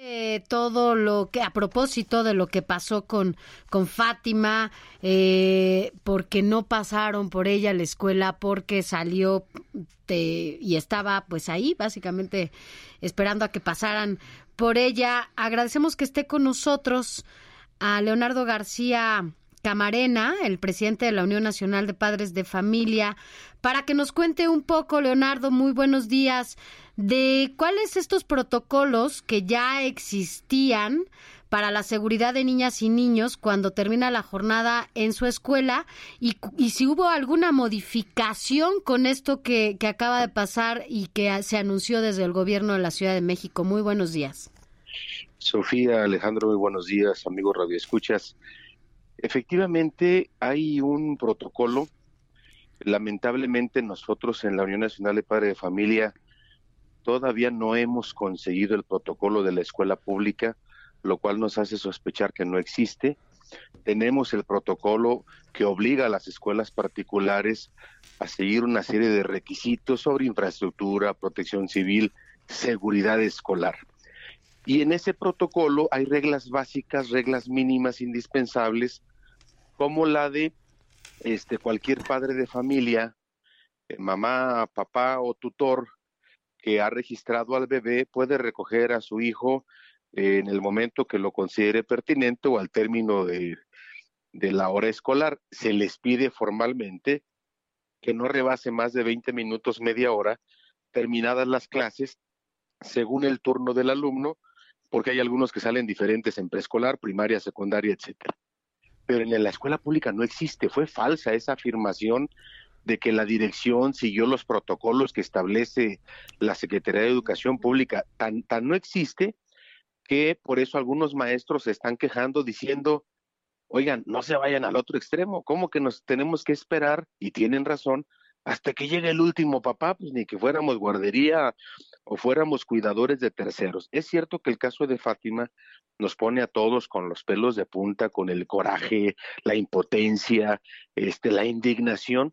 Eh, todo lo que, a propósito de lo que pasó con, con Fátima, eh, porque no pasaron por ella a la escuela, porque salió y estaba pues ahí, básicamente esperando a que pasaran por ella. Agradecemos que esté con nosotros a Leonardo García Camarena, el presidente de la Unión Nacional de Padres de Familia, para que nos cuente un poco, Leonardo, muy buenos días, de cuáles estos protocolos que ya existían para la seguridad de niñas y niños cuando termina la jornada en su escuela y, si hubo alguna modificación con esto que, que acaba de pasar y que se anunció desde el gobierno de la Ciudad de México. Muy buenos días. Sofía, Alejandro, muy buenos días, amigos Radio Escuchas. Efectivamente, hay un protocolo. Lamentablemente, nosotros en la Unión Nacional de Padres de Familia todavía no hemos conseguido el protocolo de la escuela pública, lo cual nos hace sospechar que no existe. Tenemos el protocolo que obliga a las escuelas particulares a seguir una serie de requisitos sobre infraestructura, protección civil, seguridad escolar. Y en ese protocolo hay reglas básicas, reglas mínimas indispensables, como la de este cualquier padre de familia, eh, mamá, papá o tutor que ha registrado al bebé puede recoger a su hijo en el momento que lo considere pertinente o al término de, la hora escolar. Se les pide formalmente que no rebase más de 20 minutos, media hora, terminadas las clases, según el turno del alumno, porque hay algunos que salen diferentes en preescolar, primaria, secundaria, etcétera. Pero en la escuela pública no existe, fue falsa esa afirmación de que la dirección siguió los protocolos que establece la Secretaría de Educación Pública. Tan, tan no existe que por eso algunos maestros se están quejando diciendo, oigan, no se vayan al otro extremo, ¿cómo que nos tenemos que esperar? Y tienen razón, hasta que llegue el último papá, pues ni que fuéramos guardería o fuéramos cuidadores de terceros. Es cierto que el caso de Fátima nos pone a todos con los pelos de punta, con el coraje, la impotencia, este, la indignación,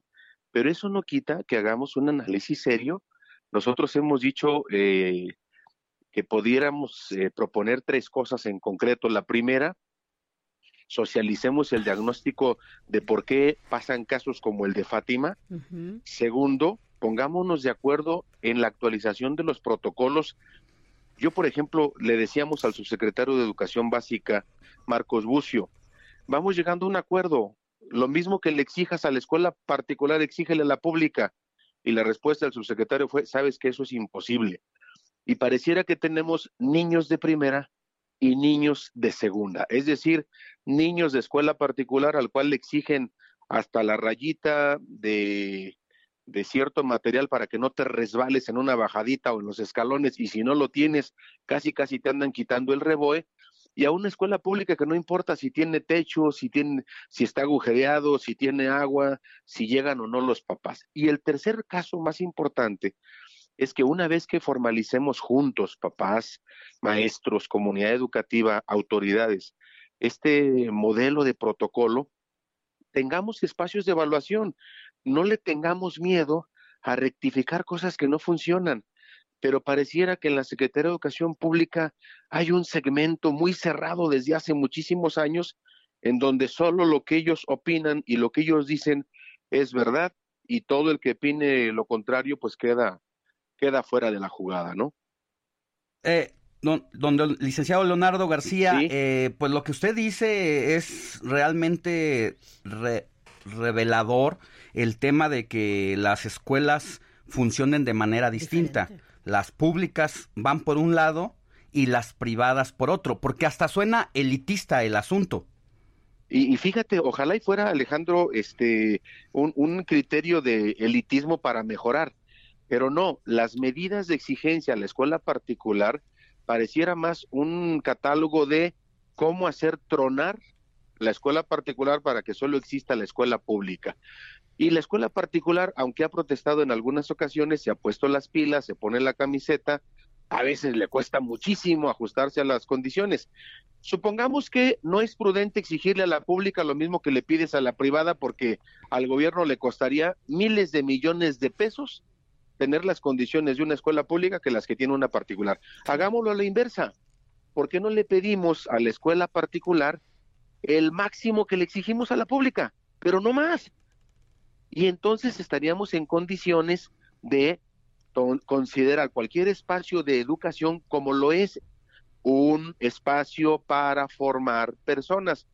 pero eso no quita que hagamos un análisis serio. Nosotros hemos dicho eh, que pudiéramos eh, proponer tres cosas en concreto. La primera, socialicemos el diagnóstico de por qué pasan casos como el de Fátima. Segundo, pongámonos de acuerdo en la actualización de los protocolos. Yo, por ejemplo, le decíamos al subsecretario de Educación Básica, Marcos Bucio, vamos llegando a un acuerdo. Lo mismo que le exijas a la escuela particular, exígele a la pública. Y la respuesta del subsecretario fue, sabes que eso es imposible. Y pareciera que tenemos niños de primera y niños de segunda, es decir, niños de escuela particular al cual le exigen hasta la rayita de, de cierto material para que no te resbales en una bajadita o en los escalones y si no lo tienes, casi casi te andan quitando el reboe y a una escuela pública que no importa si tiene techo, si tiene, si está agujereado, si tiene agua, si llegan o no los papás. Y el tercer caso más importante es que una vez que formalicemos juntos, papás, maestros, comunidad educativa, autoridades, este modelo de protocolo, tengamos espacios de evaluación, no le tengamos miedo a rectificar cosas que no funcionan, pero pareciera que en la Secretaría de Educación Pública hay un segmento muy cerrado desde hace muchísimos años en donde solo lo que ellos opinan y lo que ellos dicen es verdad y todo el que opine lo contrario pues queda queda fuera de la jugada, ¿no? Eh, don, licenciado Leonardo García, eh, pues lo que usted dice es realmente revelador el tema de que las escuelas funcionen de manera distinta. Las públicas van por un lado y las privadas por otro, porque hasta suena elitista el asunto. Y, fíjate, ojalá y fuera Alejandro este un, un criterio de elitismo para mejorar Pero no, las medidas de exigencia a la escuela particular pareciera más un catálogo de cómo hacer tronar la escuela particular para que solo exista la escuela pública. Y la escuela particular, aunque ha protestado en algunas ocasiones, se ha puesto las pilas, se pone la camiseta, a veces le cuesta muchísimo ajustarse a las condiciones. Supongamos que no es prudente exigirle a la pública lo mismo que le pides a la privada porque al gobierno le costaría miles de millones de pesos tener las condiciones de una escuela pública que las que tiene una particular. Hagámoslo a la inversa. ¿Por qué no le pedimos a la escuela particular el máximo que le exigimos a la pública? Pero no más. Y entonces estaríamos en condiciones de considerar cualquier espacio de educación como lo es un espacio para formar personas.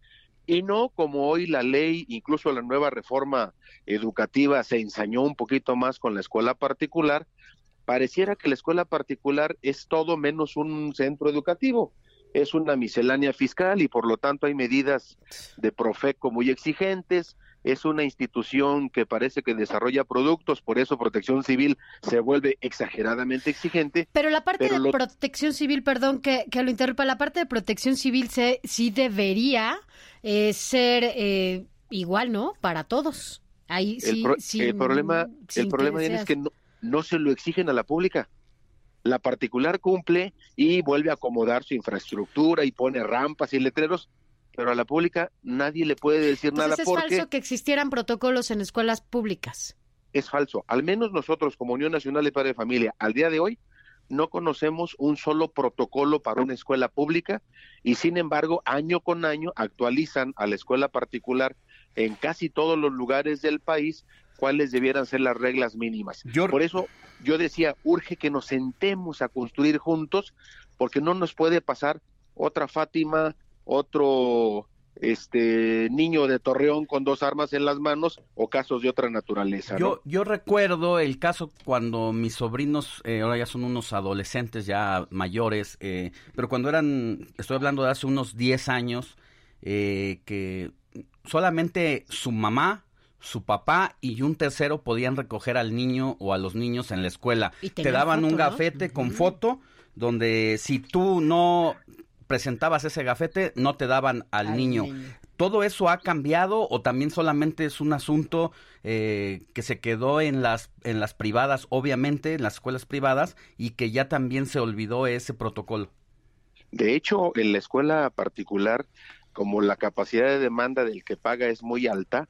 Y no como hoy la ley, incluso la nueva reforma educativa se ensañó un poquito más con la escuela particular, pareciera que la escuela particular es todo menos un centro educativo, es una miscelánea fiscal y por lo tanto hay medidas de Profeco muy exigentes, es una institución que parece que desarrolla productos, por eso Protección Civil se vuelve exageradamente exigente. Pero la parte de Protección Civil, perdón que, que, lo interrumpa, la parte de Protección Civil se, sí debería eh, ser eh, igual, ¿no? Para todos. Ahí sí, el, problema, el problema es que no, no se lo exigen a la pública. La particular cumple y vuelve a acomodar su infraestructura y pone rampas y letreros, pero a la pública nadie le puede decir nada es falso que existieran protocolos en escuelas públicas. Es falso. Al menos nosotros, como Unión Nacional de Padres de Familia, al día de hoy, no conocemos un solo protocolo para una escuela pública y sin embargo, año con año actualizan a la escuela particular en casi todos los lugares del país cuáles debieran ser las reglas mínimas. Por eso yo decía, urge que nos sentemos a construir juntos porque no nos puede pasar otra Fátima, otro este niño de Torreón con dos armas en las manos o casos de otra naturaleza. Yo, yo recuerdo el caso cuando mis sobrinos, eh, ahora ya son unos adolescentes ya mayores, eh, pero cuando eran, estoy hablando de hace unos 10 años, eh, que solamente su mamá, su papá y un tercero podían recoger al niño o a los niños en la escuela. Te daban un gafete con foto donde si tú no presentabas ese gafete, no te daban al, niño. ¿Todo eso ha cambiado o también solamente es un asunto eh, que se quedó en las, en las privadas, obviamente, en las escuelas privadas, y que ya también se olvidó ese protocolo? De hecho, en la escuela particular, como la capacidad de demanda del que paga es muy alta,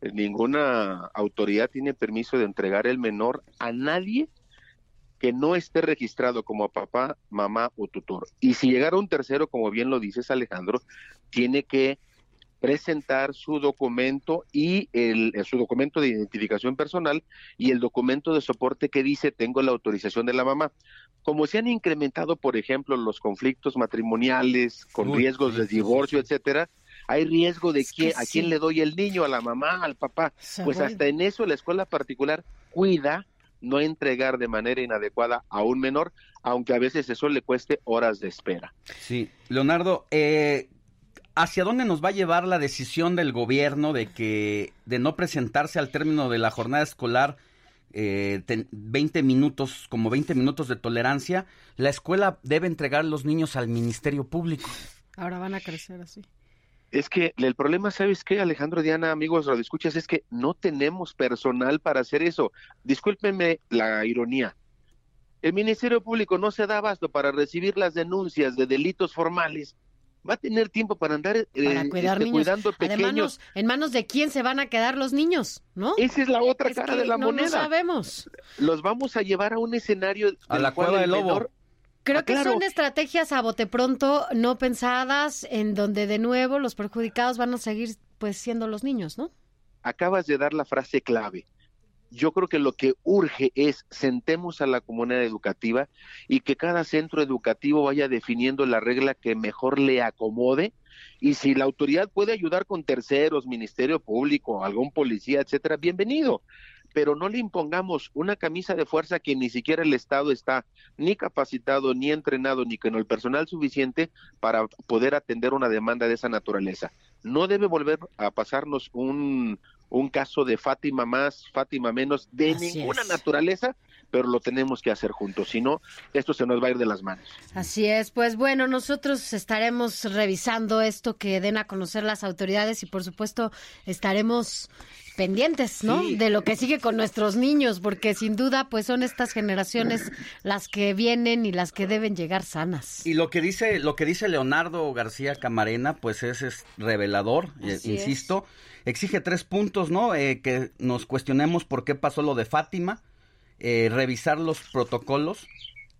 ninguna autoridad tiene permiso de entregar el menor a nadie que no esté registrado como papá, mamá o tutor. Y si llegara un tercero, como bien lo dices Alejandro, tiene que presentar su documento y el, eh, su documento de identificación personal y el documento de soporte que dice tengo la autorización de la mamá. Como se han incrementado, por ejemplo, los conflictos matrimoniales con riesgos de divorcio, etcétera, hay riesgo de quién, a quién le doy el niño, a la mamá, al papá. Pues hasta en eso la escuela particular cuida no entregar de manera inadecuada a un menor, aunque a veces eso le cueste horas de espera. Sí, Leonardo, eh, ¿hacia dónde nos va a llevar la decisión del gobierno de que de no presentarse al término de la jornada escolar eh, 20 minutos, como 20 minutos de tolerancia? La escuela debe entregar los niños al Ministerio Público. Ahora van a crecer así. Es que el problema, ¿sabes qué, Alejandro Diana, amigos escuchas Es que no tenemos personal para hacer eso. Discúlpenme la ironía. El Ministerio Público no se da abasto para recibir las denuncias de delitos formales. Va a tener tiempo para andar eh, este, cuidando pequeños. ¿En manos de quién se van a quedar los niños? ¿No? Esa es la otra cara de la moneda. No sabemos. Los vamos a llevar a un escenario a la cueva del lobo. Creo ah, que son estrategias a bote pronto, no pensadas, en donde de nuevo los perjudicados van a seguir pues siendo los niños, ¿no? Acabas de dar la frase clave. Yo creo que lo que urge es sentemos a la comunidad educativa y que cada centro educativo vaya definiendo la regla que mejor le acomode y si la autoridad puede ayudar con terceros, ministerio público, algún policía, etcétera, bienvenido pero no le impongamos una camisa de fuerza que ni siquiera el Estado está ni capacitado, ni entrenado, ni con el personal suficiente para poder atender una demanda de esa naturaleza. No debe volver a pasarnos un, un caso de Fátima más, Fátima menos, de ninguna naturaleza, pero lo tenemos que hacer juntos, si no, esto se nos va a ir de las manos. Así es, pues bueno, nosotros estaremos revisando esto que den a conocer las autoridades y por supuesto estaremos pendientes, ¿no? De lo que sigue con nuestros niños, porque sin duda, pues son estas generaciones las que vienen y las que deben llegar sanas. Y lo que dice, lo que dice Leonardo García Camarena, pues es, revelador, eh, insisto. Exige tres puntos, ¿no? Eh, que nos cuestionemos por qué pasó lo de Fátima, eh, revisar los protocolos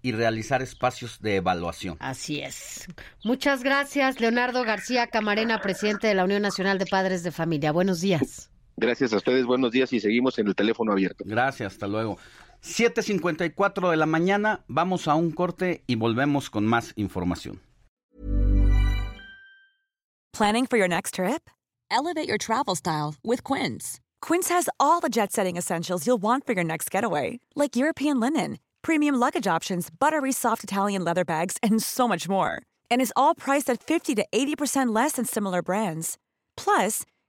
y realizar espacios de evaluación. Así es. Muchas gracias, Leonardo García Camarena, presidente de la Unión Nacional de Padres de Familia. Buenos días. Gracias a ustedes, buenos días y seguimos en el teléfono abierto. Gracias, hasta luego. 7.54 de la mañana, vamos a un corte y volvemos con más información. Planning for your next trip? Elevate your travel style with Quince. Quince has all the jet setting essentials you'll want for your next getaway, like European linen, premium luggage options, buttery soft Italian leather bags, and so much more. And is all priced at 50 to 80% less than similar brands. Plus,